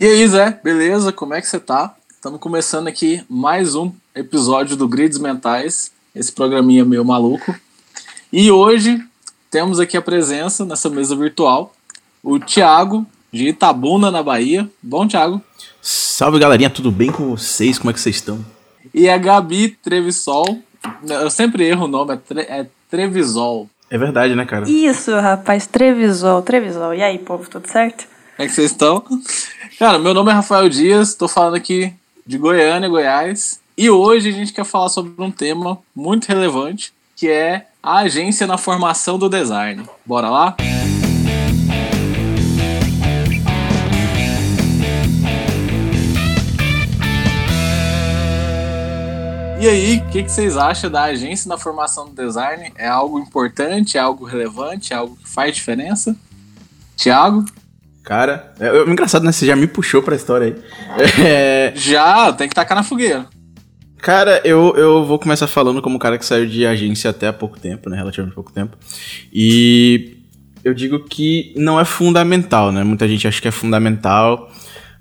E aí, Zé, beleza? Como é que você tá? Estamos começando aqui mais um episódio do Grids Mentais, esse programinha meio maluco. E hoje temos aqui a presença nessa mesa virtual, o Thiago, de Itabuna, na Bahia. Bom, Thiago? Salve, galerinha, tudo bem com vocês? Como é que vocês estão? E a Gabi Trevisol, eu sempre erro o nome, é, tre é Trevisol. É verdade, né, cara? Isso, rapaz, Trevisol, Trevisol. E aí, povo, tudo certo? Como é que vocês estão? Cara, meu nome é Rafael Dias, tô falando aqui de Goiânia, Goiás. E hoje a gente quer falar sobre um tema muito relevante, que é a agência na formação do design. Bora lá? E aí, o que, que, vocês acham da agência na formação do design? É algo importante? É algo relevante? É algo que faz diferença? Tiago? Cara, é, é engraçado, né? Você já me puxou pra história aí. É... Já, tem que tacar na fogueira. Cara, eu, eu vou começar falando como cara que saiu de agência até há pouco tempo, né? Relativamente pouco tempo. E eu digo que não é fundamental, né? Muita gente acha que é fundamental.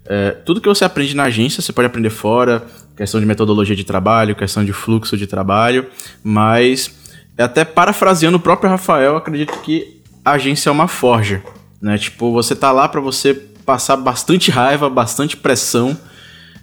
É, tudo que você aprende na agência, você pode aprender fora, questão de metodologia de trabalho, questão de fluxo de trabalho, mas até parafraseando o próprio Rafael, acredito que a agência é uma forja né? Tipo, você tá lá para você passar bastante raiva, bastante pressão.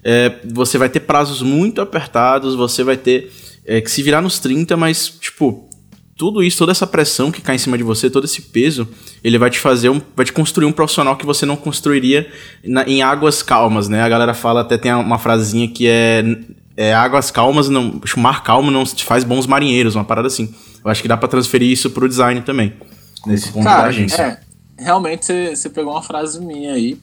É, você vai ter prazos muito apertados, você vai ter é, que se virar nos 30, mas, tipo, tudo isso, toda essa pressão que cai em cima de você, todo esse peso, ele vai te fazer um, vai te construir um profissional que você não construiria na, em águas calmas, né? A galera fala, até tem uma frasezinha que é, é águas calmas, não, mar calmo não te faz bons marinheiros, uma parada assim. Eu acho que dá para transferir isso pro design também, nesse ponto Cara, da agência. É, realmente você pegou uma frase minha aí,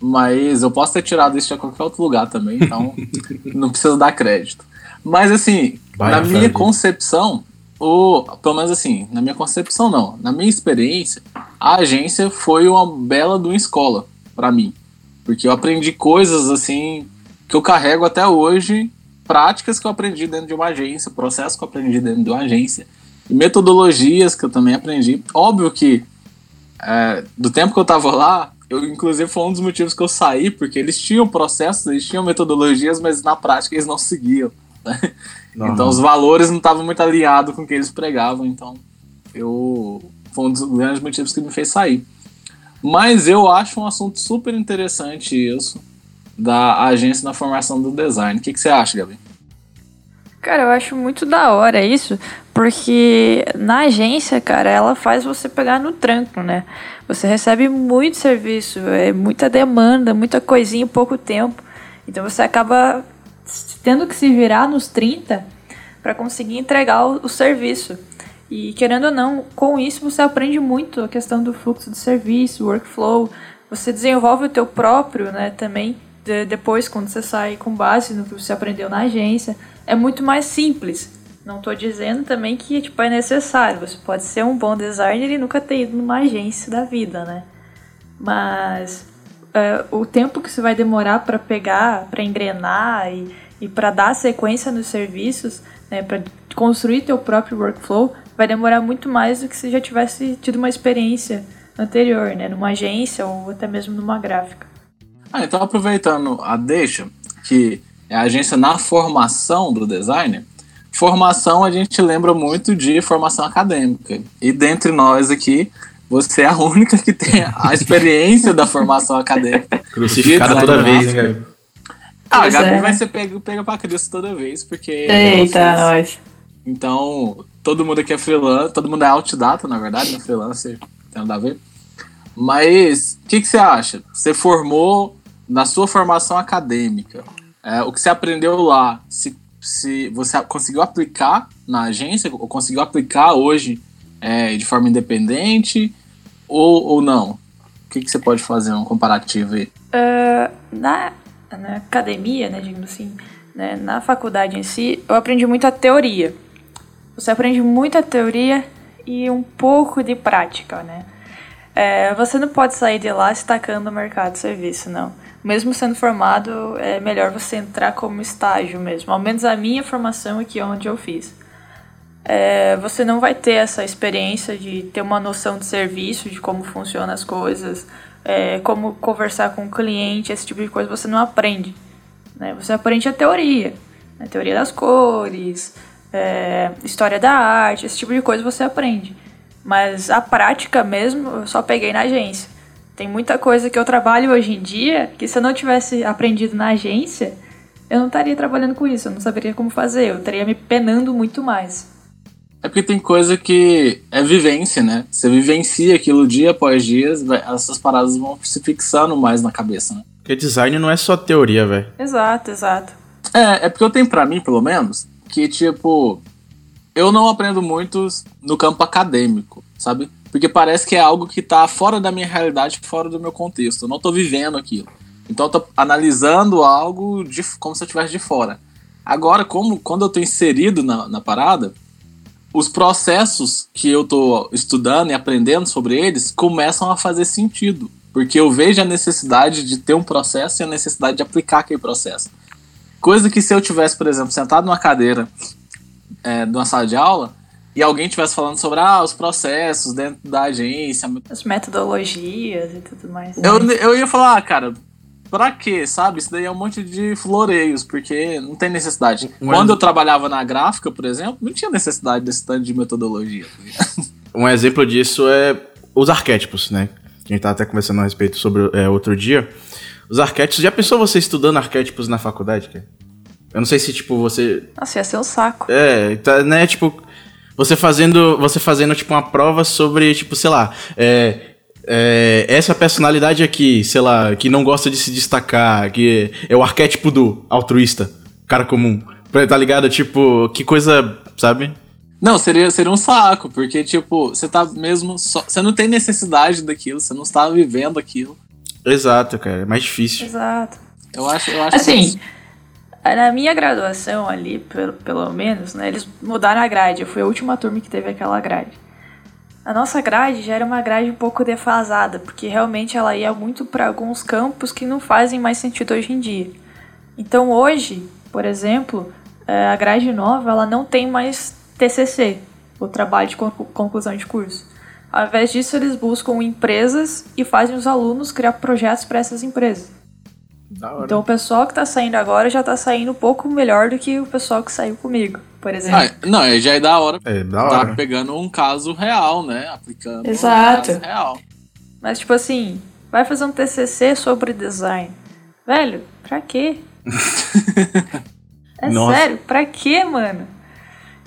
mas eu posso ter tirado isso de qualquer outro lugar também, então não precisa dar crédito. Mas assim, Vai, na minha concepção, ou pelo menos assim, na minha concepção não, na minha experiência, a agência foi uma bela de uma escola para mim, porque eu aprendi coisas assim que eu carrego até hoje, práticas que eu aprendi dentro de uma agência, processos que eu aprendi dentro de uma agência, e metodologias que eu também aprendi. Óbvio que é, do tempo que eu tava lá, eu, inclusive, foi um dos motivos que eu saí, porque eles tinham processos, eles tinham metodologias, mas na prática eles não seguiam. Né? Então os valores não estavam muito alinhados com o que eles pregavam, então eu foi um dos grandes motivos que me fez sair. Mas eu acho um assunto super interessante isso da agência na formação do design. O que, que você acha, Gabi? Cara, eu acho muito da hora isso, porque na agência, cara, ela faz você pegar no tranco, né? Você recebe muito serviço, é muita demanda, muita coisinha em pouco tempo. Então você acaba tendo que se virar nos 30 para conseguir entregar o, o, serviço. E querendo ou não, com isso você aprende muito a questão do fluxo de serviço, workflow. Você desenvolve o teu próprio, né, também de, depois quando você sai com base no que você aprendeu na agência é muito mais simples. Não estou dizendo também que tipo, é necessário. Você pode ser um bom designer e nunca ter ido numa agência da vida, né? Mas é, o tempo que você vai demorar para pegar, para engrenar e, e para dar sequência nos serviços, né, para construir teu próprio workflow, vai demorar muito mais do que se já tivesse tido uma experiência anterior, né, numa agência ou até mesmo numa gráfica. Ah, então aproveitando a deixa, que é a agência na formação do designer, formação a gente lembra muito de formação acadêmica. E dentre nós aqui, você é a única que tem a experiência da formação acadêmica. Crucificada toda vez, né, Gabi? Ah, a Gabi é. vai ser pega, pega pra Cristo toda vez, porque. Eita, nós. Então, todo mundo aqui é freelancer, todo mundo é outdata, na verdade, né? Freelancer, tem nada a ver. Mas, o que, que você acha? Você formou na sua formação acadêmica é, o que você aprendeu lá, se, se você conseguiu aplicar na agência, ou conseguiu aplicar hoje é, de forma independente, ou, ou não? O que, que você pode fazer um comparativo aí? Uh, na, na academia, né, digamos assim, né, na faculdade em si, eu aprendi muita teoria. Você aprende muita teoria e um pouco de prática, né? É, você não pode sair de lá se tacando no mercado de serviço, não mesmo sendo formado, é melhor você entrar como estágio mesmo. Ao menos a minha formação aqui onde eu fiz. É, você não vai ter essa experiência de ter uma noção de serviço, de como funcionam as coisas, é, como conversar com o cliente, esse tipo de coisa você não aprende. Né? Você aprende a teoria, a né? teoria das cores, é, história da arte, esse tipo de coisa você aprende. Mas a prática mesmo, eu só peguei na agência. Tem muita coisa que eu trabalho hoje em dia que se eu não tivesse aprendido na agência, eu não estaria trabalhando com isso, eu não saberia como fazer, eu estaria me penando muito mais. É porque tem coisa que é vivência, né? Você vivencia aquilo dia após dia, essas paradas vão se fixando mais na cabeça, né? Porque design não é só teoria, velho. Exato, exato. É, é porque eu tenho para mim, pelo menos, que tipo, eu não aprendo muito no campo acadêmico, sabe? Porque parece que é algo que tá fora da minha realidade, fora do meu contexto. Eu não tô vivendo aquilo. Então eu tô analisando algo de, como se eu estivesse de fora. Agora, como quando eu tô inserido na, na parada, os processos que eu tô estudando e aprendendo sobre eles começam a fazer sentido. Porque eu vejo a necessidade de ter um processo e a necessidade de aplicar aquele processo. Coisa que se eu tivesse, por exemplo, sentado numa cadeira é, de uma sala de aula, e alguém estivesse falando sobre ah, os processos dentro da agência. As metodologias e tudo mais. Eu, eu ia falar, ah, cara, pra quê, sabe? Isso daí é um monte de floreios, porque não tem necessidade. Um Quando eu trabalhava na gráfica, por exemplo, não tinha necessidade desse tanto de metodologia. Tá um exemplo disso é os arquétipos, né? Que a gente tava até conversando a respeito sobre é, outro dia. Os arquétipos, já pensou você estudando arquétipos na faculdade, cara? Eu não sei se, tipo, você. Nossa, ia ser um saco. É, tá, né? Tipo, você fazendo, você fazendo tipo uma prova sobre, tipo, sei lá, é, é, essa personalidade aqui, sei lá, que não gosta de se destacar, que é o arquétipo do altruísta, cara comum. Tá ligado? Tipo, que coisa, sabe? Não, seria, seria um saco, porque, tipo, você tá mesmo. Só, você não tem necessidade daquilo, você não está vivendo aquilo. Exato, cara, é mais difícil. Exato. Eu acho, eu acho assim, que na minha graduação ali, pelo, pelo menos, né, eles mudaram a grade. Eu fui a última turma que teve aquela grade. A nossa grade já era uma grade um pouco defasada, porque realmente ela ia muito para alguns campos que não fazem mais sentido hoje em dia. Então hoje, por exemplo, é, a grade nova ela não tem mais TCC, o trabalho de conclusão de curso. Ao invés disso, eles buscam empresas e fazem os alunos criar projetos para essas empresas. Então o pessoal que tá saindo agora já tá saindo um pouco melhor do que o pessoal que saiu comigo, por exemplo. Ah, não, já é da hora. É da hora. Tá pegando um caso real, né? Aplicando Exato. um caso real. Mas tipo assim, vai fazer um TCC sobre design. Velho, pra quê? é Nossa. sério, pra quê, mano?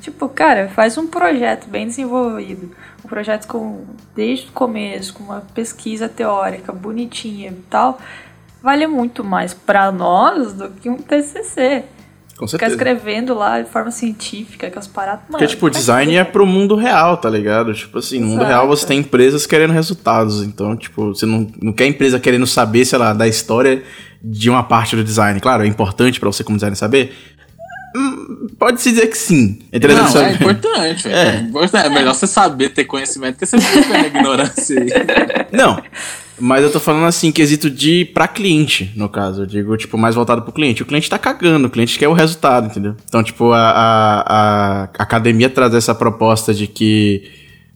Tipo, cara, faz um projeto bem desenvolvido. Um projeto com desde o começo, com uma pesquisa teórica bonitinha e tal vale muito mais para nós do que um TCC. Com certeza. Ficar escrevendo lá de forma científica, com as paradas. Porque, tipo, o design é pro mundo real, tá ligado? Tipo assim, no mundo real você tem empresas querendo resultados. Então, tipo, você não, não quer empresa querendo saber, sei lá, da história de uma parte do design. Claro, é importante para você como designer saber. Hum, pode-se dizer que sim. É interessante não, é importante. É. é. é. melhor você saber, ter conhecimento, que você fica na ignorância aí. Não, mas eu tô falando assim, quesito de pra cliente, no caso. Eu digo, tipo, mais voltado pro cliente. O cliente tá cagando, o cliente quer o resultado, entendeu? Então, tipo, a, a, a academia traz essa proposta de que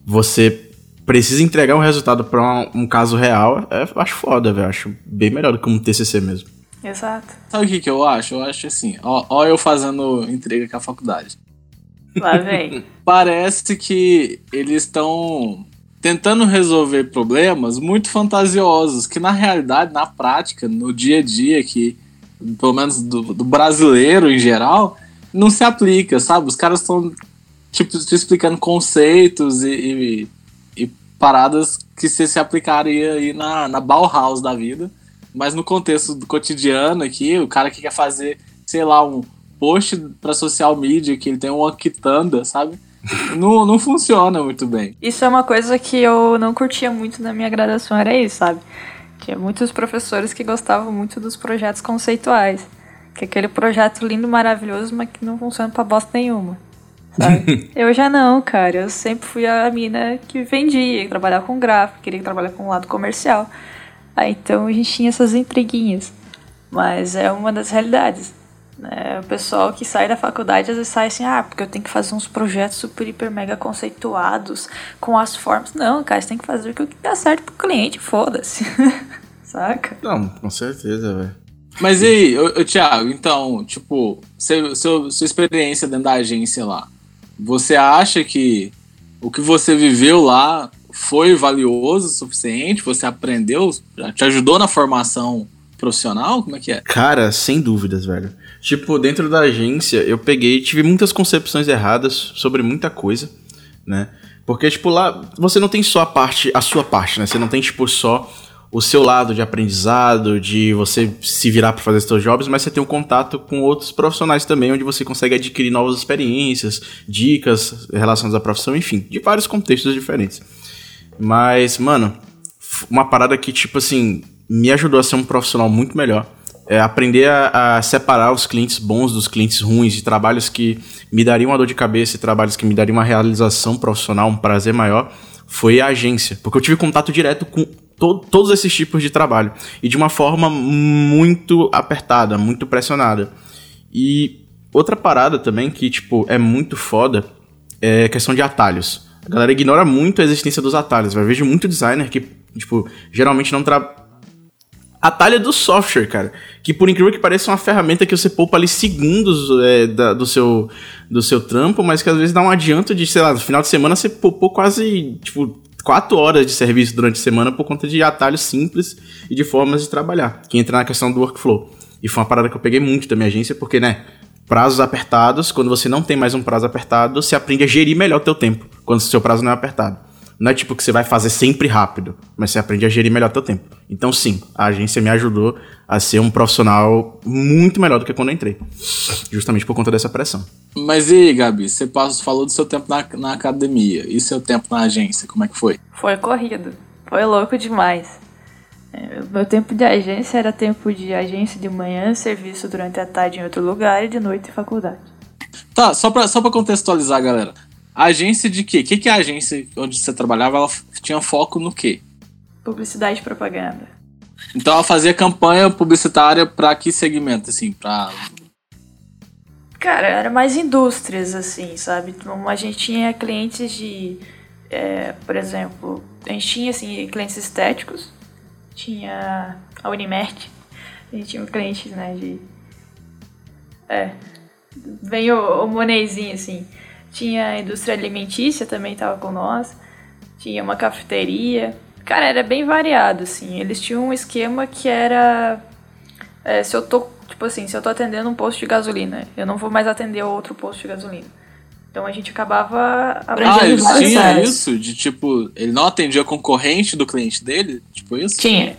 você precisa entregar um resultado pra um, um caso real. É, eu acho foda, velho. Acho bem melhor do que um TCC mesmo. Exato. Sabe o que, que eu acho? Eu acho assim, ó, ó eu fazendo entrega com a faculdade. Lá vem. Parece que eles estão tentando resolver problemas muito fantasiosos, que na realidade, na prática, no dia a dia, que pelo menos do, do brasileiro em geral, não se aplica, sabe? Os caras estão tipo, te explicando conceitos e, e, e, paradas que se, se aplicaria aí na, na Bauhaus da vida. Mas no contexto do cotidiano aqui, o cara que quer fazer, sei lá, um post para social media, que ele tem uma quitanda, sabe? Não, não funciona muito bem. Isso é uma coisa que eu não curtia muito na minha graduação, era isso, sabe? Tinha muitos professores que gostavam muito dos projetos conceituais. Que é aquele projeto lindo, maravilhoso, mas que não funciona pra bosta nenhuma. Sabe? eu já não, cara. Eu sempre fui a mina que vendia, que trabalhava com gráfico, queria trabalhar com o lado comercial. Aí então a gente tinha essas intriguinhas. Mas é uma das realidades. É, o pessoal que sai da faculdade às vezes sai assim, ah, porque eu tenho que fazer uns projetos super, hiper, mega conceituados com as formas. Não, cara, você tem que fazer o que dá certo pro cliente, foda-se. Saca? Não, com certeza, velho. Mas e aí, ô, ô, Thiago, então, tipo, seu, seu, sua experiência dentro da agência lá, você acha que o que você viveu lá foi valioso o suficiente? Você aprendeu? Te ajudou na formação profissional? Como é que é? Cara, sem dúvidas, velho. Tipo, dentro da agência, eu peguei, tive muitas concepções erradas sobre muita coisa, né? Porque, tipo, lá você não tem só a parte, a sua parte, né? Você não tem, tipo, só o seu lado de aprendizado, de você se virar para fazer seus jobs, mas você tem um contato com outros profissionais também, onde você consegue adquirir novas experiências, dicas relacionadas à profissão, enfim, de vários contextos diferentes. Mas, mano, uma parada que, tipo assim, me ajudou a ser um profissional muito melhor. É aprender a, a, separar os clientes bons dos clientes ruins, de trabalhos que me dariam uma dor de cabeça e trabalhos que me dariam uma realização profissional, um prazer maior, foi a agência. Porque eu tive contato direto com to todos esses tipos de trabalho. E de uma forma muito apertada, muito pressionada. E outra parada também que, tipo, é muito foda é questão de atalhos. A galera ignora muito a existência dos atalhos. Eu vejo muito designer que, tipo, geralmente não trabalha atalho do software, cara. Que por incrível que pareça é uma ferramenta que você poupa ali segundos é, da, do, seu, do seu trampo, mas que às vezes dá um adianto de, sei lá, no final de semana você poupou quase, tipo, quatro horas de serviço durante a semana por conta de atalhos simples e de formas de trabalhar, que entra na questão do workflow. E foi uma parada que eu peguei muito da minha agência, porque, né, prazos apertados, quando você não tem mais um prazo apertado, você aprende a gerir melhor o teu tempo, quando o seu prazo não é apertado. Não é tipo que você vai fazer sempre rápido, mas você aprende a gerir melhor teu tempo. Então, sim, a agência me ajudou a ser um profissional muito melhor do que quando eu entrei. Justamente por conta dessa pressão. Mas e aí, Gabi, você falou do seu tempo na, na academia. E seu tempo na agência, como é que foi? Foi corrido. Foi louco demais. É, meu tempo de agência era tempo de agência de manhã, serviço durante a tarde em outro lugar e de noite faculdade. Tá, só pra, só pra contextualizar, galera. A agência de quê? O que, que é a agência onde você trabalhava? Ela tinha foco no quê? Publicidade e propaganda. Então ela fazia campanha publicitária para que segmento, assim? Pra... Cara, era mais indústrias, assim, sabe? Então, a gente tinha clientes de. É, por exemplo, a gente tinha assim, clientes estéticos, tinha a Unimerc, a gente tinha clientes, né, de. É. Vem o, o assim. Tinha a indústria alimentícia também estava com nós. Tinha uma cafeteria. Cara, era bem variado, assim. Eles tinham um esquema que era. É, se eu tô. Tipo assim, se eu tô atendendo um posto de gasolina, eu não vou mais atender outro posto de gasolina. Então a gente acabava Ah, eles tinham isso? De tipo, ele não atendia concorrente do cliente dele? Tipo isso? Tinha.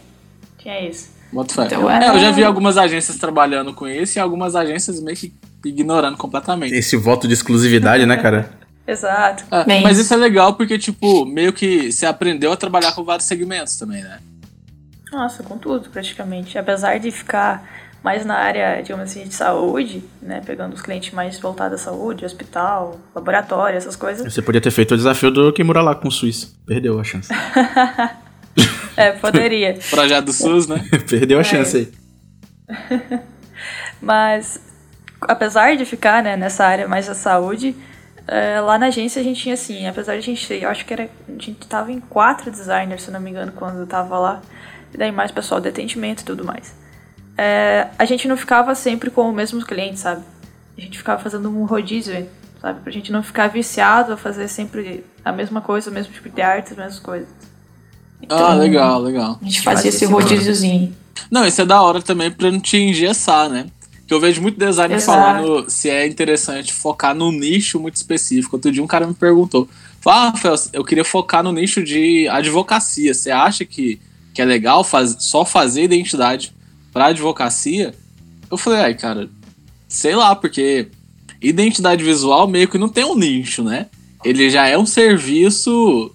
Tinha isso. Então, é, eu já vi algumas agências trabalhando com isso e algumas agências meio que ignorando completamente. Esse voto de exclusividade, né, cara? Exato. É, mas isso é legal porque, tipo, meio que você aprendeu a trabalhar com vários segmentos também, né? Nossa, com tudo, praticamente. Apesar de ficar mais na área, digamos assim, de saúde, né? Pegando os clientes mais voltados à saúde, hospital, laboratório, essas coisas. Você podia ter feito o desafio do Kimura lá com o SUS. Perdeu a chance. é, poderia. Projeto do SUS, né? Perdeu a é. chance aí. Mas apesar de ficar né, nessa área mais da saúde, é, lá na agência a gente tinha assim, apesar de a gente ter, eu acho que era, a gente tava em quatro designers, se não me engano, quando eu tava lá, e daí mais pessoal de atendimento e tudo mais. É, a gente não ficava sempre com o mesmo cliente, sabe? A gente ficava fazendo um rodízio, sabe? Pra gente não ficar viciado a fazer sempre a mesma coisa, o mesmo tipo de arte, as mesmas coisas. Então, ah, legal, legal. A gente fazia esse rodíziozinho. Não, isso é da hora também pra não te engessar, né? Que eu vejo muito designer Exato. falando se é interessante focar no nicho muito específico. Outro dia um cara me perguntou: Ah, Rafael, eu queria focar no nicho de advocacia. Você acha que, que é legal faz, só fazer identidade para advocacia? Eu falei, ai, cara, sei lá, porque identidade visual meio que não tem um nicho, né? Ele já é um serviço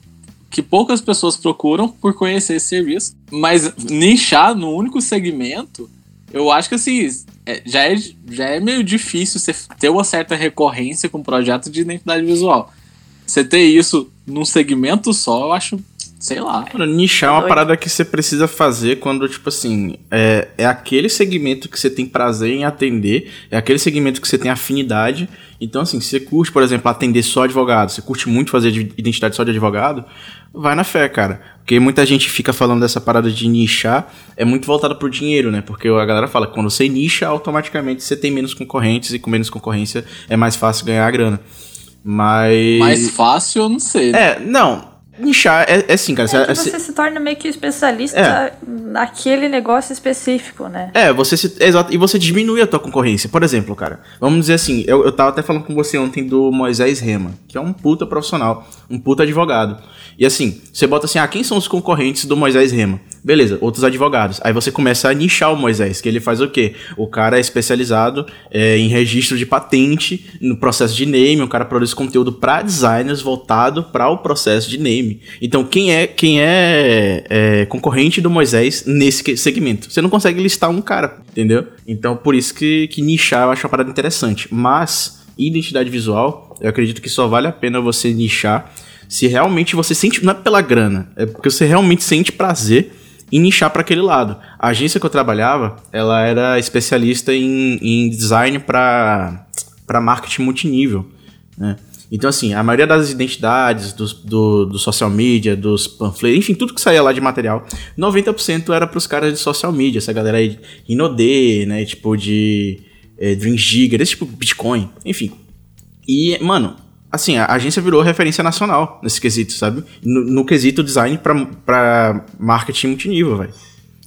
que poucas pessoas procuram por conhecer esse serviço, mas nichar no único segmento, eu acho que assim, é, já, é, já é meio difícil você ter uma certa recorrência com projeto de identidade visual. Você ter isso num segmento só, eu acho Sei lá. Mano, nichar é uma parada que você precisa fazer quando, tipo assim, é, é aquele segmento que você tem prazer em atender, é aquele segmento que você tem afinidade. Então, assim, se você curte, por exemplo, atender só advogado, você curte muito fazer identidade só de advogado, vai na fé, cara. Porque muita gente fica falando dessa parada de nichar, é muito voltada pro dinheiro, né? Porque a galera fala que quando você nicha, automaticamente você tem menos concorrentes e com menos concorrência é mais fácil ganhar a grana. Mas. Mais fácil, eu não sei. Né? É, não nichar é, é assim, cara. É você, você se torna meio que especialista é. naquele negócio específico, né? É, você se. Exato. E você diminui a tua concorrência. Por exemplo, cara, vamos dizer assim, eu, eu tava até falando com você ontem do Moisés Rema, que é um puta profissional, um puta advogado. E assim, você bota assim, ah, quem são os concorrentes do Moisés Rema? Beleza, outros advogados. Aí você começa a nichar o Moisés, que ele faz o quê? O cara é especializado é, em registro de patente, no processo de name, o cara produz conteúdo para designers voltado para o processo de name. Então, quem é quem é, é, concorrente do Moisés nesse segmento? Você não consegue listar um cara, entendeu? Então, por isso que, que nichar eu acho uma parada interessante. Mas, identidade visual, eu acredito que só vale a pena você nichar se realmente você sente, não é pela grana, é porque você realmente sente prazer em nichar para aquele lado. A agência que eu trabalhava, ela era especialista em, em design para marketing multinível, né? Então, assim, a maioria das identidades, dos, do, do social media, dos panfletos, enfim, tudo que saía lá de material, 90% era pros caras de social media, essa galera aí, Inodê, né, tipo de é, Dream Giga, esse tipo Bitcoin, enfim. E, mano, assim, a agência virou referência nacional nesse quesito, sabe? No, no quesito design pra, pra marketing multinível, velho.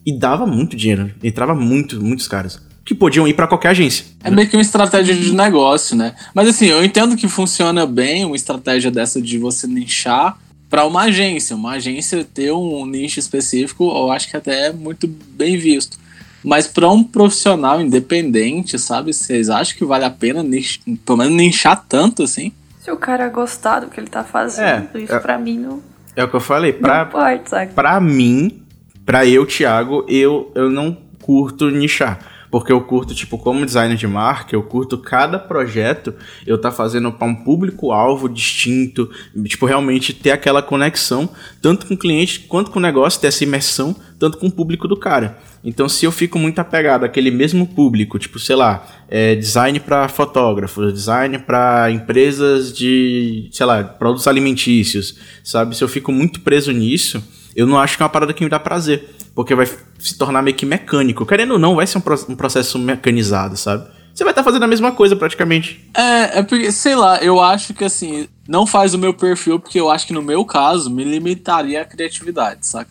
E dava muito dinheiro, entrava muito, muitos caras. Que podiam ir para qualquer agência. É meio que uma estratégia de negócio, né? Mas assim, eu entendo que funciona bem uma estratégia dessa de você nichar para uma agência. Uma agência ter um nicho específico, eu acho que até é muito bem visto. Mas para um profissional independente, sabe? Vocês acham que vale a pena, nichar, pelo menos nichar tanto assim? Se o cara gostar do que ele tá fazendo, é, isso é, pra mim não. É o que eu falei. Pra, importa, pra mim, pra eu, Thiago, eu, eu não curto nichar. Porque eu curto, tipo, como designer de marca, eu curto cada projeto eu tá fazendo para um público-alvo distinto, tipo, realmente ter aquela conexão, tanto com o cliente quanto com o negócio, ter essa imersão, tanto com o público do cara. Então, se eu fico muito apegado àquele mesmo público, tipo, sei lá, é, design para fotógrafos, design para empresas de, sei lá, produtos alimentícios, sabe? Se eu fico muito preso nisso, eu não acho que é uma parada que me dá prazer, porque vai se tornar meio que mecânico. Querendo ou não, vai ser um, pro um processo mecanizado, sabe? Você vai estar tá fazendo a mesma coisa praticamente. É, é porque, sei lá, eu acho que assim, não faz o meu perfil, porque eu acho que no meu caso me limitaria a criatividade, saca?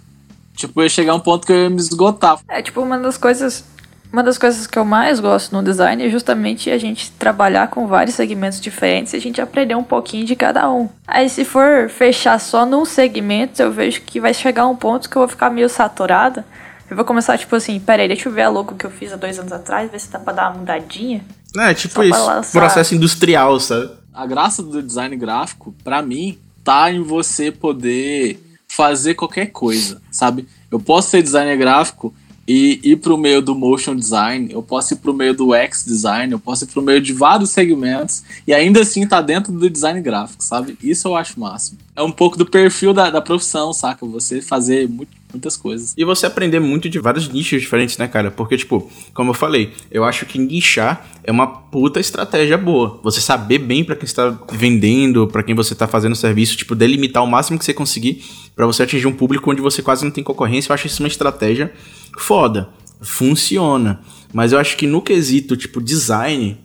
Tipo, ia chegar um ponto que eu ia me esgotar. É, tipo, uma das coisas. Uma das coisas que eu mais gosto no design é justamente a gente trabalhar com vários segmentos diferentes e a gente aprender um pouquinho de cada um. Aí, se for fechar só num segmento, eu vejo que vai chegar um ponto que eu vou ficar meio saturada. Eu vou começar, tipo assim, peraí, deixa eu ver a logo que eu fiz há dois anos atrás, ver se dá pra dar uma mudadinha. É, tipo isso. Processo industrial, sabe? A graça do design gráfico, para mim, tá em você poder fazer qualquer coisa, sabe? Eu posso ser designer gráfico e ir para o meio do motion design, eu posso ir para o meio do X design, eu posso ir para o meio de vários segmentos e ainda assim tá dentro do design gráfico, sabe? Isso eu acho máximo. É um pouco do perfil da, da profissão, saca? Você fazer muito, muitas coisas. E você aprender muito de vários nichos diferentes, né, cara? Porque, tipo, como eu falei, eu acho que nichar é uma puta estratégia boa. Você saber bem para quem está vendendo, para quem você tá fazendo serviço, tipo, delimitar o máximo que você conseguir para você atingir um público onde você quase não tem concorrência. Eu acho isso uma estratégia foda. Funciona. Mas eu acho que no quesito, tipo, design,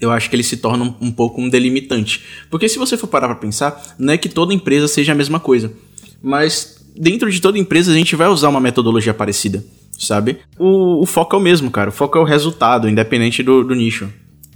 eu acho que ele se torna um, um pouco um delimitante. Porque se você for parar pra pensar, não é que toda empresa seja a mesma coisa. Mas dentro de toda empresa a gente vai usar uma metodologia parecida, sabe? O, o foco é o mesmo, cara. O foco é o resultado, independente do, do nicho.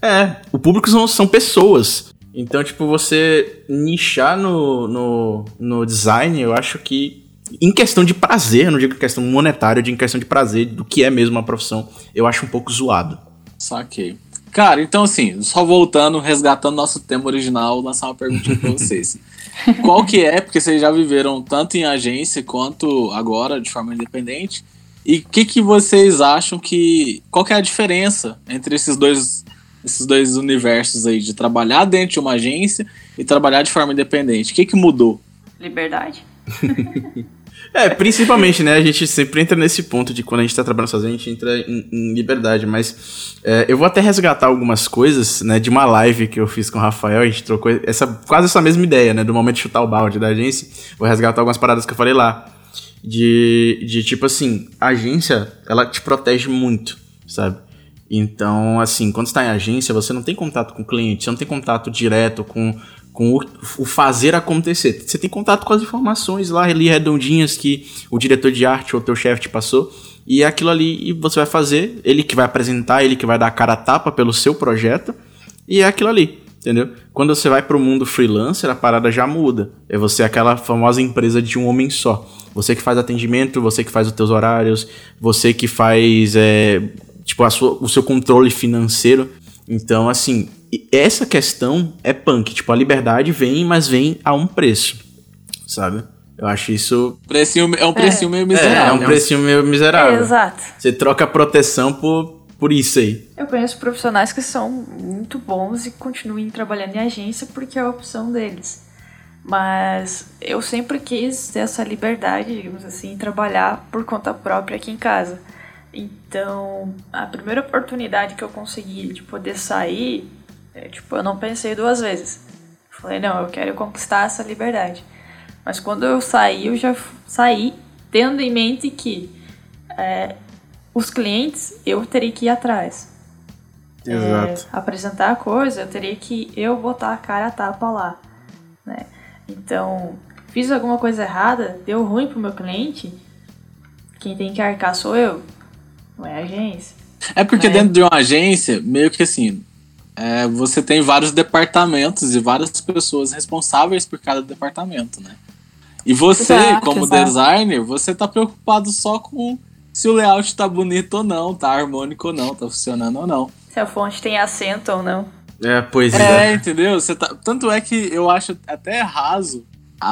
É, o público são, são pessoas. Então, tipo, você nichar no, no, no design, eu acho que em questão de prazer, não digo questão monetária, de em questão de prazer, do que é mesmo uma profissão, eu acho um pouco zoado. Saquei. Cara, então assim, só voltando, resgatando nosso tema original, lançar uma perguntinha pra vocês. Qual que é, porque vocês já viveram tanto em agência quanto agora de forma independente, e o que, que vocês acham que. Qual que é a diferença entre esses dois, esses dois universos aí, de trabalhar dentro de uma agência e trabalhar de forma independente? O que, que mudou? Liberdade. É, principalmente, né? A gente sempre entra nesse ponto de quando a gente tá trabalhando sozinho, a gente entra em, em liberdade. Mas é, eu vou até resgatar algumas coisas, né? De uma live que eu fiz com o Rafael, a gente trocou essa, quase essa mesma ideia, né? Do momento de chutar o balde da agência. Vou resgatar algumas paradas que eu falei lá. De, de tipo assim, a agência, ela te protege muito, sabe? Então, assim, quando você tá em agência, você não tem contato com o cliente, você não tem contato direto com com o, o, fazer acontecer. Você tem contato com as informações lá ali redondinhas que o diretor de arte ou teu chefe te passou. E é aquilo ali e você vai fazer, ele que vai apresentar, ele que vai dar a cara a tapa pelo seu projeto, e é aquilo ali, entendeu? Quando você vai para o mundo freelancer, a parada já muda. É você aquela famosa empresa de um homem só. Você que faz atendimento, você que faz os teus horários, você que faz é, tipo sua, o seu controle financeiro. Então, assim, essa questão é punk. Tipo, a liberdade vem, mas vem a um preço, sabe? Eu acho isso. Precinho, é um precinho é. meio miserável. É, é um precinho meio miserável. É, exato. Você troca a proteção por, por isso aí. Eu conheço profissionais que são muito bons e continuam trabalhando em agência porque é a opção deles. Mas eu sempre quis ter essa liberdade, digamos assim, trabalhar por conta própria aqui em casa. Então, a primeira oportunidade que eu consegui de poder sair é, tipo, eu não pensei duas vezes. Falei, não, eu quero conquistar essa liberdade. Mas quando eu saí, eu já saí tendo em mente que é, os clientes eu teria que ir atrás. Exato. É, apresentar a coisa, eu teria que eu botar a cara a tapa lá. Né? Então, fiz alguma coisa errada, deu ruim pro meu cliente, quem tem que arcar sou eu, não é a agência. É porque é. dentro de uma agência, meio que assim, é, você tem vários departamentos e várias pessoas responsáveis por cada departamento, né? E você, exato, como exato. designer, você tá preocupado só com se o layout tá bonito ou não, tá harmônico ou não, tá funcionando ou não. Se a fonte tem acento ou não. É, pois é. É, entendeu? Você tá... Tanto é que eu acho até raso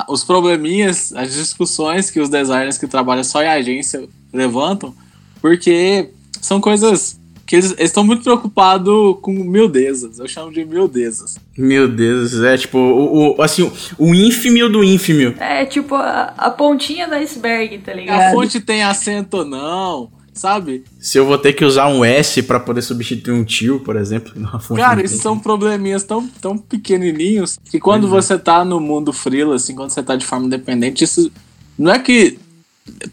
os probleminhas, as discussões que os designers que trabalham só em agência levantam, porque são coisas que eles estão muito preocupados com miudezas. Eu chamo de miudezas. Miudezas, é tipo, o, o, assim, o ínfimo do ínfimo. É tipo a, a pontinha do iceberg, tá ligado? A fonte tem acento ou não, sabe? Se eu vou ter que usar um S para poder substituir um tio, por exemplo. Cara, esses são probleminhas tão, tão pequenininhos que quando é. você tá no mundo freela, assim, quando você tá de forma independente, isso não é que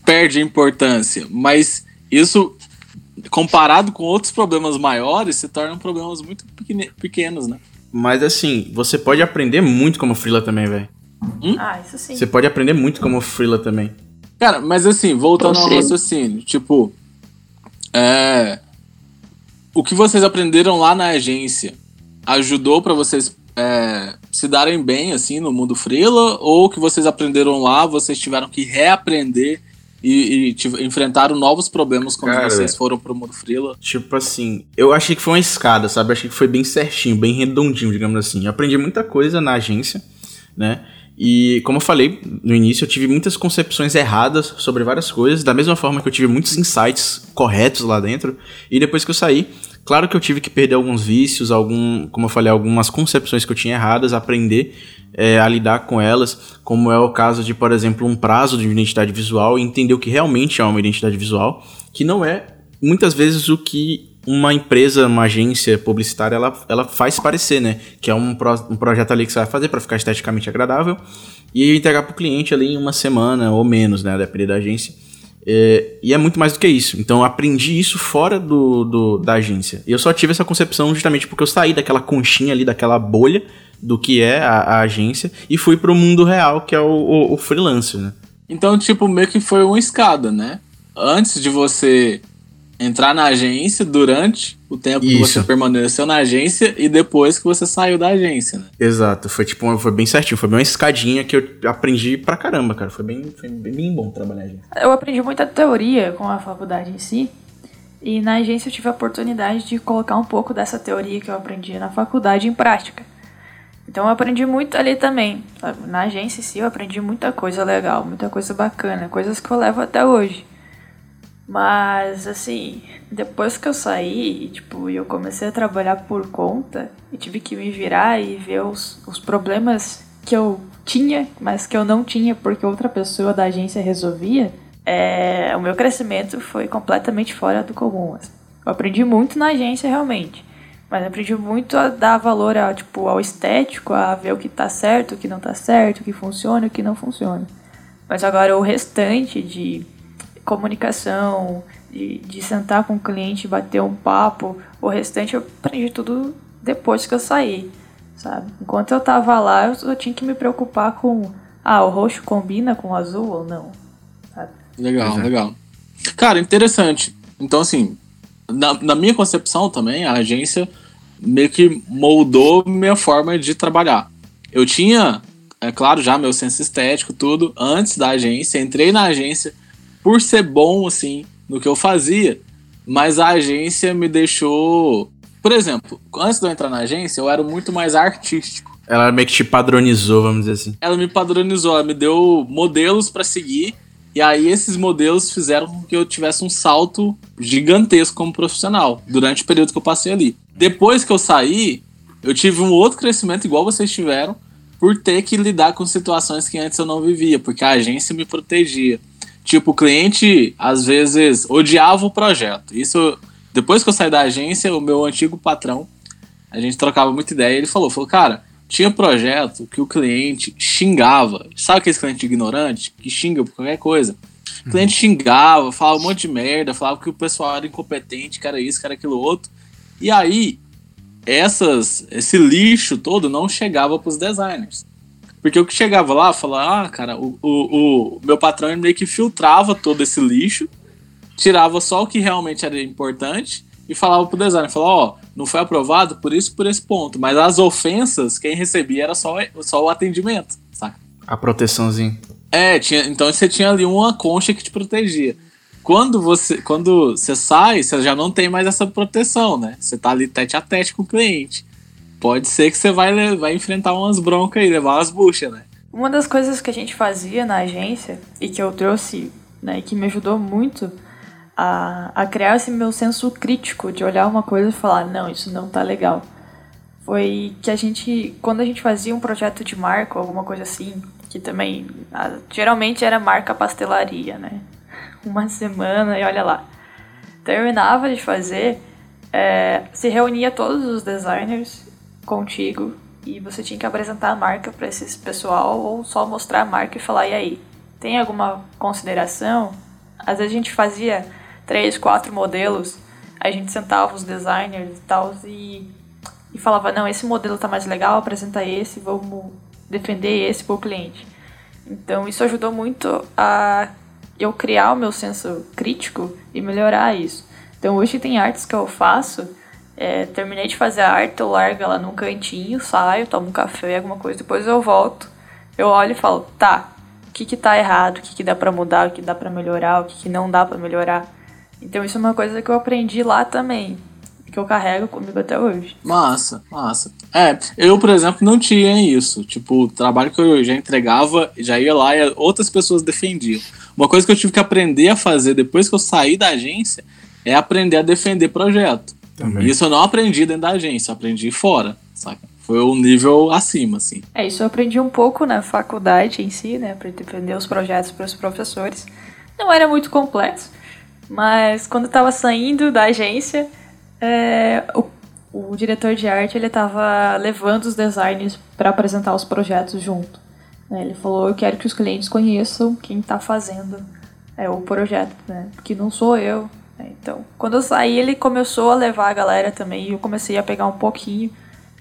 perde importância, mas isso comparado com outros problemas maiores, se tornam problemas muito pequenos, né? Mas assim, você pode aprender muito como freela também, velho. Hum? Ah, isso sim. Você pode aprender muito como freela também. Cara, mas assim, voltando ao raciocínio, tipo, é, o que vocês aprenderam lá na agência ajudou para vocês é, se darem bem assim no mundo freela ou o que vocês aprenderam lá vocês tiveram que reaprender e, e enfrentaram novos problemas quando Cara, vocês foram pro mundo Freela? Tipo assim, eu achei que foi uma escada, sabe? achei que foi bem certinho, bem redondinho, digamos assim. Eu aprendi muita coisa na agência, né? E como eu falei no início, eu tive muitas concepções erradas sobre várias coisas, da mesma forma que eu tive muitos insights corretos lá dentro. E depois que eu saí, claro que eu tive que perder alguns vícios, algum, como eu falei, algumas concepções que eu tinha erradas, aprender é, a lidar com elas, como é o caso de, por exemplo, um prazo de identidade visual e entender o que realmente é uma identidade visual, que não é muitas vezes o que uma empresa, uma agência publicitária, ela, ela faz parecer, né? Que é um, pro, um projeto ali que você vai fazer para ficar esteticamente agradável e entregar para o cliente ali em uma semana ou menos, né? Depender da agência. É, e é muito mais do que isso. Então eu aprendi isso fora do, do, da agência. E eu só tive essa concepção justamente porque eu saí daquela conchinha ali, daquela bolha do que é a, a agência e fui pro mundo real, que é o, o, o freelancer, né? Então, tipo, meio que foi uma escada, né? Antes de você entrar na agência, durante o tempo Isso. que você permaneceu na agência e depois que você saiu da agência, né? Exato, foi tipo, foi bem certinho, foi bem uma escadinha que eu aprendi pra caramba, cara. Foi bem, foi bem, bem bom trabalhar na agência. Eu aprendi muita teoria com a faculdade em si. E na agência eu tive a oportunidade de colocar um pouco dessa teoria que eu aprendi na faculdade em prática. Então eu aprendi muito ali também. Na agência em si eu aprendi muita coisa legal, muita coisa bacana, coisas que eu levo até hoje. Mas assim, depois que eu saí, tipo, eu comecei a trabalhar por conta e tive que me virar e ver os, os problemas que eu tinha, mas que eu não tinha porque outra pessoa da agência resolvia, é, o meu crescimento foi completamente fora do comum. Eu aprendi muito na agência realmente, mas aprendi muito a dar valor ao, tipo, ao estético, a ver o que tá certo, o que não tá certo, o que funciona e o que não funciona. Mas agora o restante de comunicação, de, de sentar com o cliente, bater um papo, o restante eu aprendi tudo depois que eu saí, sabe? Enquanto eu tava lá, eu só tinha que me preocupar com, ah, o roxo combina com o azul ou não, sabe? Legal, legal. Cara, interessante. Então, assim, na, na minha concepção também, a agência meio que moldou minha forma de trabalhar. Eu tinha, é claro, já meu senso estético, tudo, antes da agência. Entrei na agência por ser bom, assim, no que eu fazia, mas a agência me deixou. Por exemplo, antes de eu entrar na agência, eu era muito mais artístico. Ela meio que te padronizou, vamos dizer assim. Ela me padronizou, ela me deu modelos para seguir e aí esses modelos fizeram com que eu tivesse um salto gigantesco como profissional durante o período que eu passei ali. Depois que eu saí, eu tive um outro crescimento igual vocês tiveram, por ter que lidar com situações que antes eu não vivia, porque a agência me protegia. Tipo, o cliente às vezes odiava o projeto. Isso depois que eu saí da agência, o meu antigo patrão, a gente trocava muita ideia, ele falou, falou, cara, tinha projeto que o cliente xingava. Sabe aquele cliente ignorante que xinga por qualquer coisa? O cliente uhum. xingava, falava um monte de merda, falava que o pessoal era incompetente, que era isso, que era aquilo outro. E aí, essas, esse lixo todo não chegava para os designers. Porque o que chegava lá, falava, ah, cara, o, o, o meu patrão meio que filtrava todo esse lixo, tirava só o que realmente era importante e falava pro designer, falava, ó, oh, não foi aprovado por isso por esse ponto, mas as ofensas, quem recebia era só, só o atendimento, saca? A proteçãozinha. É, tinha, então você tinha ali uma concha que te protegia. Quando você, quando você sai, você já não tem mais essa proteção, né? Você tá ali tete a tete com o cliente. Pode ser que você vai, vai enfrentar umas broncas aí, levar umas buchas, né? Uma das coisas que a gente fazia na agência e que eu trouxe, né, e que me ajudou muito a, a criar esse meu senso crítico de olhar uma coisa e falar, não, isso não tá legal. Foi que a gente, quando a gente fazia um projeto de marca, alguma coisa assim, que também a, geralmente era marca pastelaria, né? Uma semana e olha lá. Terminava de fazer, é, se reunia todos os designers contigo e você tinha que apresentar a marca para esse pessoal ou só mostrar a marca e falar, e aí, tem alguma consideração? Às vezes a gente fazia três, quatro modelos, a gente sentava os designers e tal e, e falava, não, esse modelo tá mais legal, apresenta esse, vamos defender esse pro cliente. Então isso ajudou muito a eu criar o meu senso crítico e melhorar isso. Então hoje tem artes que eu faço, é, terminei de fazer a arte, eu largo ela num cantinho, saio, tomo um café, alguma coisa, depois eu volto, eu olho e falo, tá, o que que tá errado, o que que dá para mudar, o que dá para melhorar, o que que não dá para melhorar. Então isso é uma coisa que eu aprendi lá também, que eu carrego comigo até hoje. Massa, massa. É, eu, por exemplo, não tinha isso. Tipo, o trabalho que eu já entregava, já ia lá e outras pessoas defendiam. Uma coisa que eu tive que aprender a fazer depois que eu saí da agência é aprender a defender projeto. Também. Isso eu não aprendi dentro da agência, aprendi fora, saca? Foi um nível acima, assim. É, isso eu aprendi um pouco na faculdade em si, né? Para defender os projetos para os professores. Não era muito complexo, mas quando eu tava saindo da agência, é, o, o, diretor de arte ele tava levando os designers para apresentar os projetos junto. Né? Ele falou: Eu quero que os clientes conheçam quem está fazendo é, o projeto, né? porque não sou eu. Né? Então, quando eu saí, ele começou a levar a galera também e eu comecei a pegar um pouquinho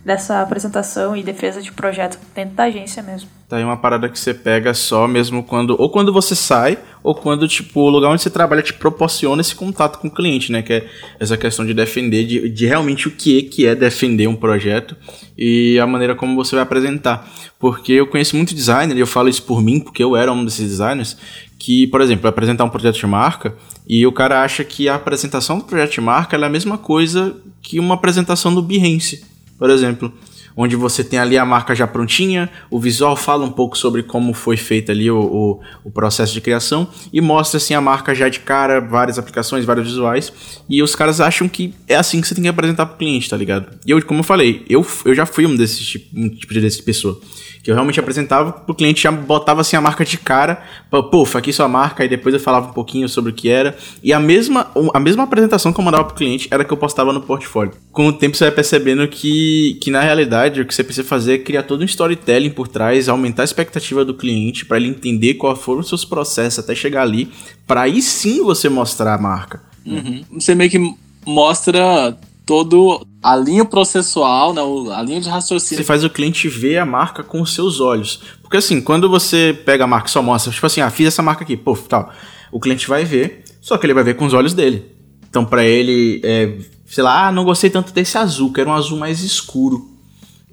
dessa apresentação e defesa de projeto dentro da agência mesmo. Tá aí uma parada que você pega só mesmo quando. Ou quando você sai, ou quando, tipo, o lugar onde você trabalha te proporciona esse contato com o cliente, né? Que é essa questão de defender, de, de realmente o que, que é defender um projeto e a maneira como você vai apresentar. Porque eu conheço muito designer, e eu falo isso por mim, porque eu era um desses designers, que, por exemplo, apresentar um projeto de marca e o cara acha que a apresentação do projeto de marca é a mesma coisa que uma apresentação do Behance por exemplo, onde você tem ali a marca já prontinha, o visual fala um pouco sobre como foi feito ali o, o, o, processo de criação e mostra assim a marca já de cara, várias aplicações, vários visuais, e os caras acham que é assim que você tem que apresentar pro cliente, tá ligado? E eu, como eu falei, eu, eu já fui um desses tipo, um tipo de desse pessoa que eu realmente apresentava pro cliente, já botava assim a marca de cara, pô, aqui sua marca, e depois eu falava um pouquinho sobre o que era. E a mesma, a mesma apresentação que eu mandava pro cliente era que eu postava no portfólio. Com o tempo você vai percebendo que, que na realidade o que você precisa fazer é criar todo um storytelling por trás, aumentar a expectativa do cliente para ele entender quais foram os seus processos até chegar ali, para aí sim você mostrar a marca. Uhum. Você meio que mostra todo a linha processual, né, a linha de raciocínio. Você faz o cliente ver a marca com os seus olhos. Porque assim, quando você pega a marca e só mostra, tipo assim, ah, fiz essa marca aqui, pô, tal. O cliente vai ver, só que ele vai ver com os olhos dele. Então, para ele, é, sei lá, ah, não gostei tanto desse azul, quero um azul mais escuro.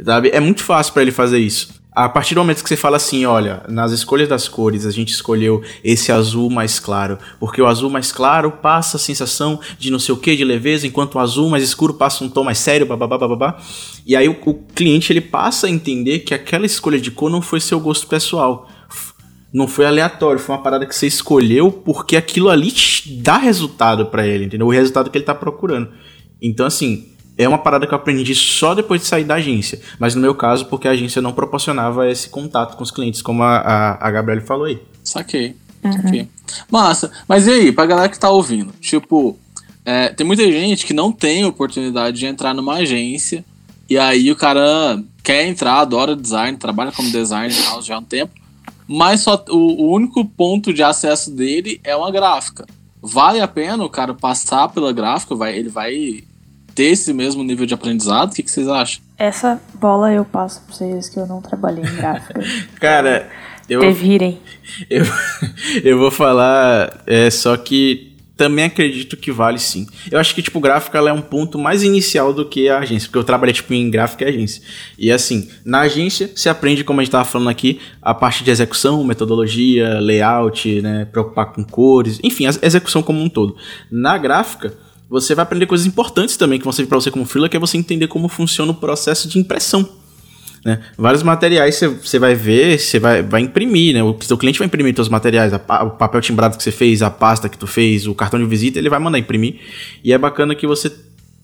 Sabe? É muito fácil para ele fazer isso a partir do momento que você fala assim, olha, nas escolhas das cores a gente escolheu esse azul mais claro, porque o azul mais claro passa a sensação de não sei o que, de leveza, enquanto o azul mais escuro passa um tom mais sério, babá, babá. E aí o, o cliente ele passa a entender que aquela escolha de cor não foi seu gosto pessoal. Não foi aleatório, foi uma parada que você escolheu porque aquilo ali dá resultado para ele, entendeu? O resultado que ele tá procurando. Então, assim, é uma parada que eu aprendi só depois de sair da agência. Mas no meu caso, porque a agência não proporcionava esse contato com os clientes, como a, a, a Gabriele falou aí. Saquei. Uhum. Saquei. Massa. Mas e aí, pra galera que tá ouvindo? Tipo, é, tem muita gente que não tem oportunidade de entrar numa agência. E aí o cara quer entrar, adora design, trabalha como designer já há um tempo. Mas só o, o único ponto de acesso dele é uma gráfica. Vale a pena o cara passar pela gráfica? Vai, ele vai ter esse mesmo nível de aprendizado? O que, que vocês acham? Essa bola eu passo pra vocês que eu não trabalhei em gráfica. Cara, eu. Devirem. Eu, eu vou falar, é, só que também acredito que vale sim. Eu acho que, tipo, gráfica ela é um ponto mais inicial do que a agência, porque eu trabalhei, tipo, em gráfica e agência. E assim, na agência, você aprende, como a gente tava falando aqui, a parte de execução, metodologia, layout, né, preocupar com cores, enfim, a execução como um todo. Na gráfica, você vai aprender coisas importantes também que vão servir para você como freelancer, que é você entender como funciona o processo de impressão. Né? Vários materiais você vai ver, você vai, vai imprimir, né? O seu cliente vai imprimir seus materiais, a, o papel timbrado que você fez, a pasta que tu fez, o cartão de visita, ele vai mandar imprimir. E é bacana que você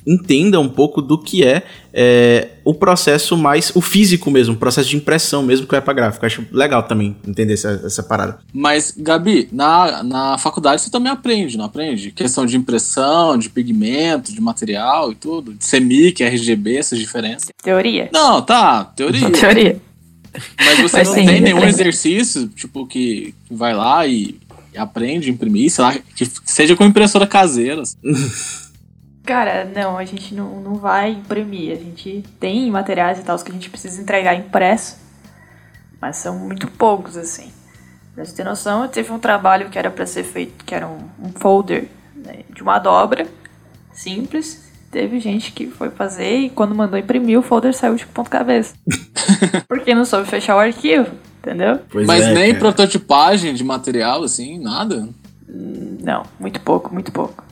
entenda um pouco do que é, é, o processo mais, o físico mesmo, o processo de impressão mesmo que é para gráfico. Acho legal também entender essa, essa parada. Mas, Gabi, na, na faculdade você também aprende, não aprende? Questão de impressão, de pigmento, de material e tudo, de CMYK, RGB, essas diferenças. Teoria? Não, tá, teoria. teoria. Mas você Mas não sim, tem nenhum exercício, tipo, que vai lá e aprende a imprimir, sei lá, que seja com impressora caseira. Cara, não, a gente não, não vai imprimir. A gente tem materiais e tal que a gente precisa entregar impresso, mas são muito poucos, assim. Pra você ter noção, teve um trabalho que era para ser feito, que era um, um folder né, de uma dobra simples. Teve gente que foi fazer e quando mandou imprimir, o folder saiu de ponto cabeça. Porque não soube fechar o arquivo, entendeu? Pois Mas é, nem cara. prototipagem de material, assim, nada? Não, muito pouco, muito pouco.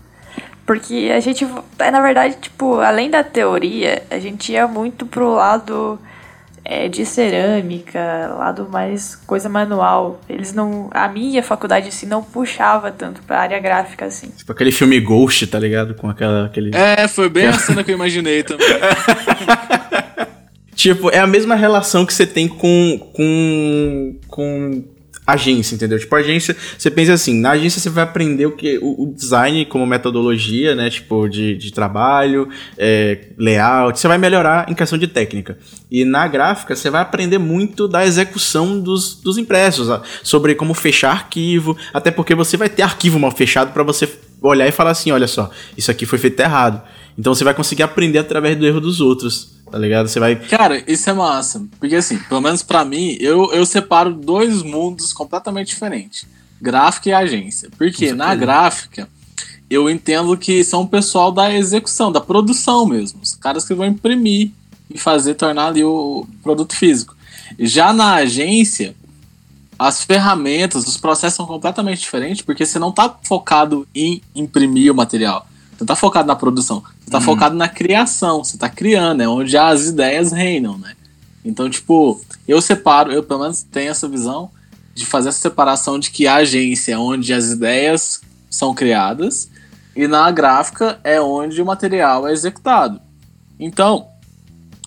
Porque a gente, é, na verdade, tipo, além da teoria, a gente ia muito pro lado é, de cerâmica, lado mais coisa manual. Eles não. A minha faculdade assim não puxava tanto pra área gráfica assim. Tipo aquele filme Ghost, tá ligado? Com aquela. Aquele... É, foi bem a cena que eu imaginei também. tipo, é a mesma relação que você tem com. com. com agência, entendeu? Tipo, agência, você pensa assim, na agência você vai aprender o que o, o design como metodologia, né? Tipo, de, de trabalho, é, layout, você vai melhorar em questão de técnica. E na gráfica você vai aprender muito da execução dos, dos impressos, sobre como fechar arquivo, até porque você vai ter arquivo mal fechado para você olhar e falar assim, olha só, isso aqui foi feito errado. Então você vai conseguir aprender através do erro dos outros tá ligado? Você vai. Cara, isso é massa. Porque assim, pelo menos para mim, eu, eu separo dois mundos completamente diferentes: gráfica e agência. Porque na gráfica, eu entendo que são o pessoal da execução, da produção mesmo. Os caras que vão imprimir e fazer, tornar ali o produto físico. Já na agência, as ferramentas, os processos são completamente diferentes, porque você não está focado em imprimir o material. Você não tá focado na produção. Você tá hum. focado na criação, você tá criando, é onde as ideias reinam, né? Então, tipo, eu separo, eu pelo menos tenho essa visão de fazer essa separação de que a agência é onde as ideias são criadas e na gráfica é onde o material é executado. Então,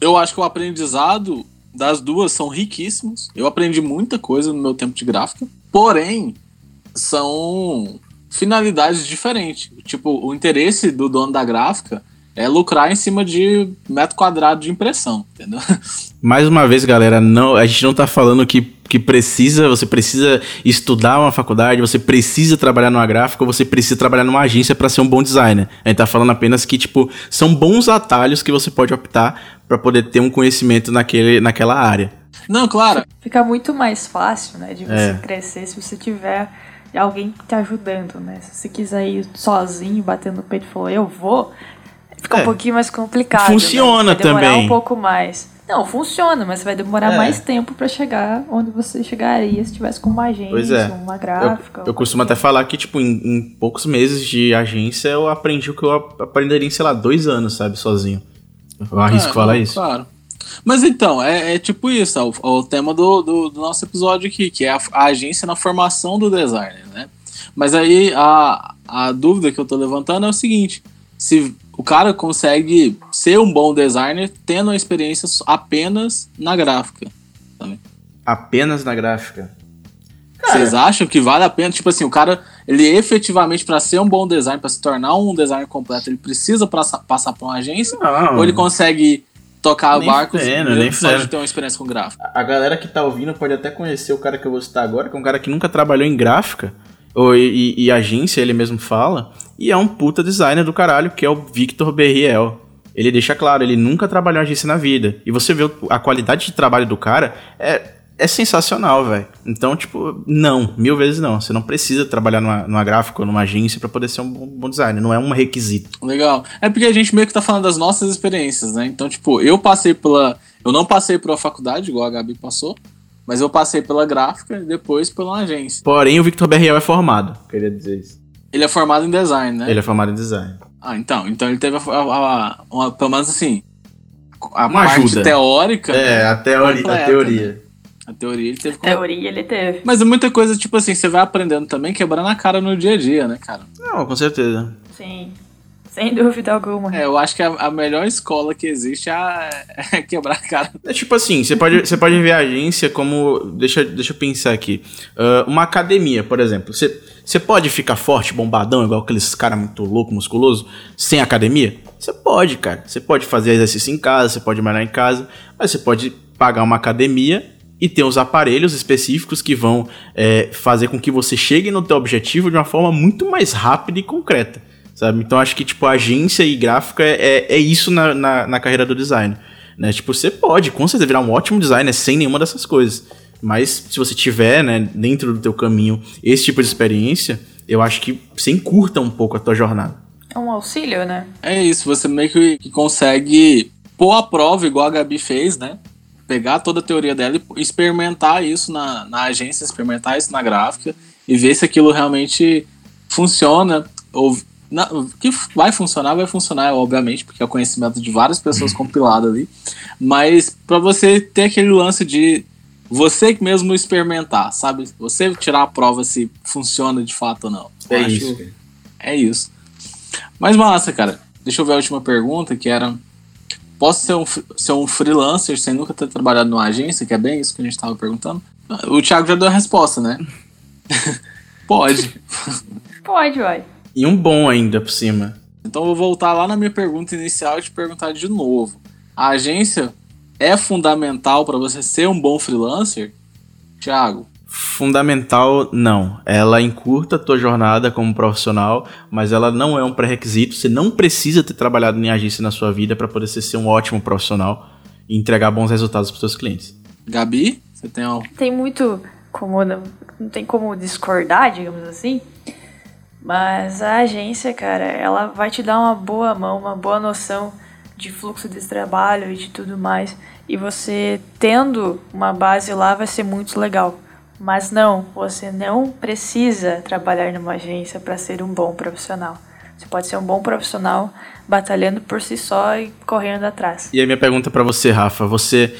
eu acho que o aprendizado das duas são riquíssimos. Eu aprendi muita coisa no meu tempo de gráfica, porém, são finalidades diferentes. Tipo, o interesse do dono da gráfica é lucrar em cima de metro quadrado de impressão, entendeu? Mais uma vez, galera, não, a gente não tá falando que, que precisa, você precisa estudar uma faculdade, você precisa trabalhar numa gráfica, ou você precisa trabalhar numa agência para ser um bom designer. A gente tá falando apenas que, tipo, são bons atalhos que você pode optar para poder ter um conhecimento naquele, naquela área. Não, claro. Fica muito mais fácil, né, de você é. crescer se você tiver alguém te ajudando, né? Se você quiser ir sozinho, batendo no peito e falar, eu vou, fica é. um pouquinho mais complicado. Funciona né? vai demorar também. um pouco mais. Não, funciona, mas vai demorar é. mais tempo para chegar onde você chegaria se tivesse com uma agência, é. uma gráfica. Eu, eu costumo até falar que, tipo, em, em, poucos meses de agência eu aprendi o que eu aprenderia em, sei lá, dois anos, sabe, sozinho. Eu arrisco é, falar não, isso. Claro. Mas então, é, é tipo isso, é o, o tema do, do, do, nosso episódio aqui, que é a, a, agência na formação do designer, né? Mas aí a, a dúvida que eu tô levantando é o seguinte: se o cara consegue ser um bom designer tendo uma experiência apenas na gráfica. Também. Apenas na gráfica? Vocês acham que vale a pena? Tipo assim, o cara, ele efetivamente, para ser um bom designer, para se tornar um designer completo, ele precisa passar, passar por uma agência? Não. Ou ele consegue tocar nem barcos feno, nem só de ter uma experiência com gráfico? A galera que tá ouvindo pode até conhecer o cara que eu vou citar agora, que é um cara que nunca trabalhou em gráfica, ou, e, e agência, ele mesmo fala, e é um puta designer do caralho, que é o Victor Berriel. Ele deixa claro, ele nunca trabalhou em agência na vida. E você vê a qualidade de trabalho do cara é, é sensacional, velho. Então, tipo, não, mil vezes não. Você não precisa trabalhar numa, numa gráfica ou numa agência para poder ser um bom, bom, designer. Não é um requisito. Legal. É porque a gente meio que tá falando das nossas experiências, né? Então, tipo, eu passei pela. Eu não passei por uma faculdade, igual a Gabi passou. Mas eu passei pela gráfica e depois pela agência. Porém, o Victor Berriel é formado. Queria dizer isso. Ele é formado em design, né? Ele é formado em design. Ah, então. Então ele teve a, a, a uma, pelo menos assim. A uma parte ajuda. teórica. É, a, teoria, completa, a teoria. Né? A teoria ele teve. Teoria ele teve. Mas é muita coisa, tipo assim, você vai aprendendo também, quebrando a cara no dia a dia, né, cara? Não, com certeza. Sim. Sem dúvida alguma. É, eu acho que a, a melhor escola que existe é, a, é quebrar a cara. É tipo assim, você pode, você pode ver a agência como. Deixa, deixa eu pensar aqui. Uh, uma academia, por exemplo. Você, você pode ficar forte, bombadão, igual aqueles caras muito louco, musculoso, sem academia? Você pode, cara. Você pode fazer exercício em casa, você pode malhar em casa, mas você pode pagar uma academia e ter os aparelhos específicos que vão é, fazer com que você chegue no teu objetivo de uma forma muito mais rápida e concreta sabe? Então acho que, tipo, agência e gráfica é, é, é isso na, na, na, carreira do design, né? Tipo, você pode, com certeza, virar um ótimo designer sem nenhuma dessas coisas. Mas se você tiver, né, dentro do teu caminho esse tipo de experiência, eu acho que você encurta um pouco a tua jornada. É um auxílio, né? É isso, você meio que consegue pôr a prova, igual a Gabi fez, né? Pegar toda a teoria dela e experimentar isso na, na agência, experimentar isso na gráfica e ver se aquilo realmente funciona, ou não, que vai funcionar, vai funcionar, obviamente, porque é o conhecimento de várias pessoas compilado ali. Mas para você ter aquele lance de você mesmo experimentar, sabe? Você tirar a prova se funciona de fato ou não. É isso. É isso. Mas massa, cara. Deixa eu ver a última pergunta, que era. Posso ser um, ser um freelancer sem nunca ter trabalhado numa agência? Que é bem isso que a gente estava perguntando. O Thiago já deu a resposta, né? Pode. Pode, vai. E um bom ainda por cima. Então eu vou voltar lá na minha pergunta inicial e te perguntar de novo. A agência é fundamental para você ser um bom freelancer? Thiago? Fundamental, não. Ela encurta a tua jornada como profissional, mas ela não é um pré-requisito. Você não precisa ter trabalhado em agência na sua vida para poder ser um ótimo profissional e entregar bons resultados para seus clientes. Gabi, você tem algo? Tem muito como não, não tem como discordar, digamos assim. Mas a agência, cara, ela vai te dar uma boa mão, uma boa noção de fluxo de trabalho e de tudo mais. E você tendo uma base lá vai ser muito legal. Mas não, você não precisa trabalhar numa agência para ser um bom profissional. Você pode ser um bom profissional batalhando por si só e correndo atrás. E a minha pergunta para você, Rafa, você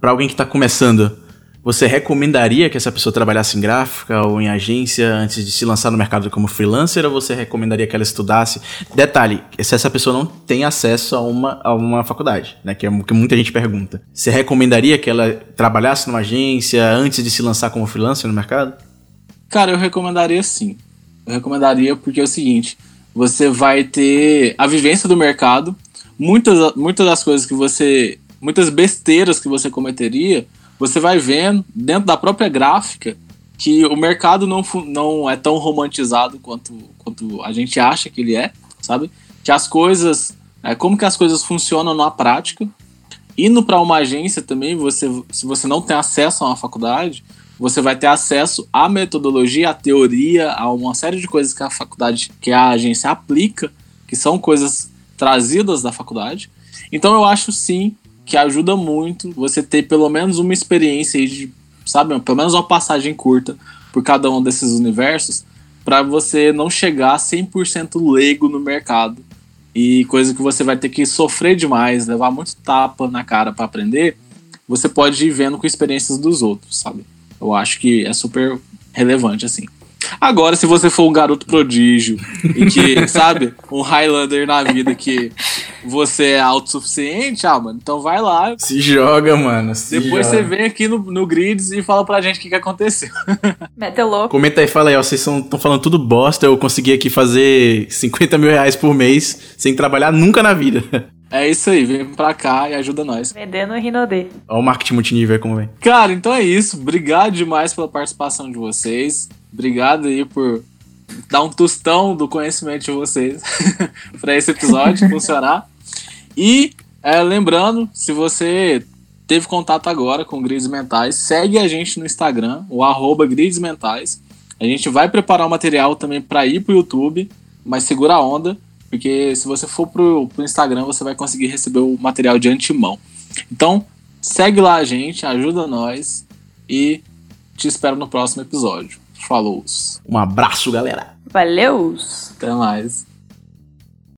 para alguém que está começando, você recomendaria que essa pessoa trabalhasse em gráfica ou em agência antes de se lançar no mercado como freelancer ou você recomendaria que ela estudasse? Detalhe, se essa pessoa não tem acesso a uma, a uma faculdade, né? Que é o que muita gente pergunta. Você recomendaria que ela trabalhasse numa agência antes de se lançar como freelancer no mercado? Cara, eu recomendaria sim. Eu recomendaria porque é o seguinte: você vai ter a vivência do mercado, muitas, muitas das coisas que você. muitas besteiras que você cometeria você vai vendo dentro da própria gráfica que o mercado não, não é tão romantizado quanto, quanto a gente acha que ele é, sabe? Que as coisas, é, como que as coisas funcionam na prática. Indo para uma agência também, você, se você não tem acesso a uma faculdade, você vai ter acesso à metodologia, à teoria, a uma série de coisas que a faculdade, que a agência aplica, que são coisas trazidas da faculdade. Então eu acho sim que ajuda muito você ter pelo menos uma experiência de, sabe, pelo menos uma passagem curta por cada um desses universos, para você não chegar 100% leigo no mercado. E coisa que você vai ter que sofrer demais, levar muito tapa na cara para aprender, você pode ir vendo com experiências dos outros, sabe? Eu acho que é super relevante assim. Agora, se você for um garoto prodígio e que, sabe, um Highlander na vida que você é autossuficiente, ah, mano, então vai lá. Se joga, mano. Se Depois joga. você vem aqui no, no Grids e fala pra gente o que, que aconteceu. Mete louco. Comenta aí, fala aí, ó, vocês estão falando tudo bosta, eu consegui aqui fazer 50 mil reais por mês sem trabalhar nunca na vida. É isso aí, vem pra cá e ajuda nós. Vendendo Rinodê. Olha o marketing multinível aí como vem. Cara, então é isso. Obrigado demais pela participação de vocês. Obrigado aí por dar um tostão do conhecimento de vocês para esse episódio funcionar. E é, lembrando, se você teve contato agora com Grids Mentais, segue a gente no Instagram, o arroba Grids Mentais. A gente vai preparar o material também para ir pro YouTube, mas segura a onda, porque se você for pro, pro Instagram, você vai conseguir receber o material de antemão. Então, segue lá a gente, ajuda nós e te espero no próximo episódio. Falou. Um abraço, galera. Valeu. Até mais.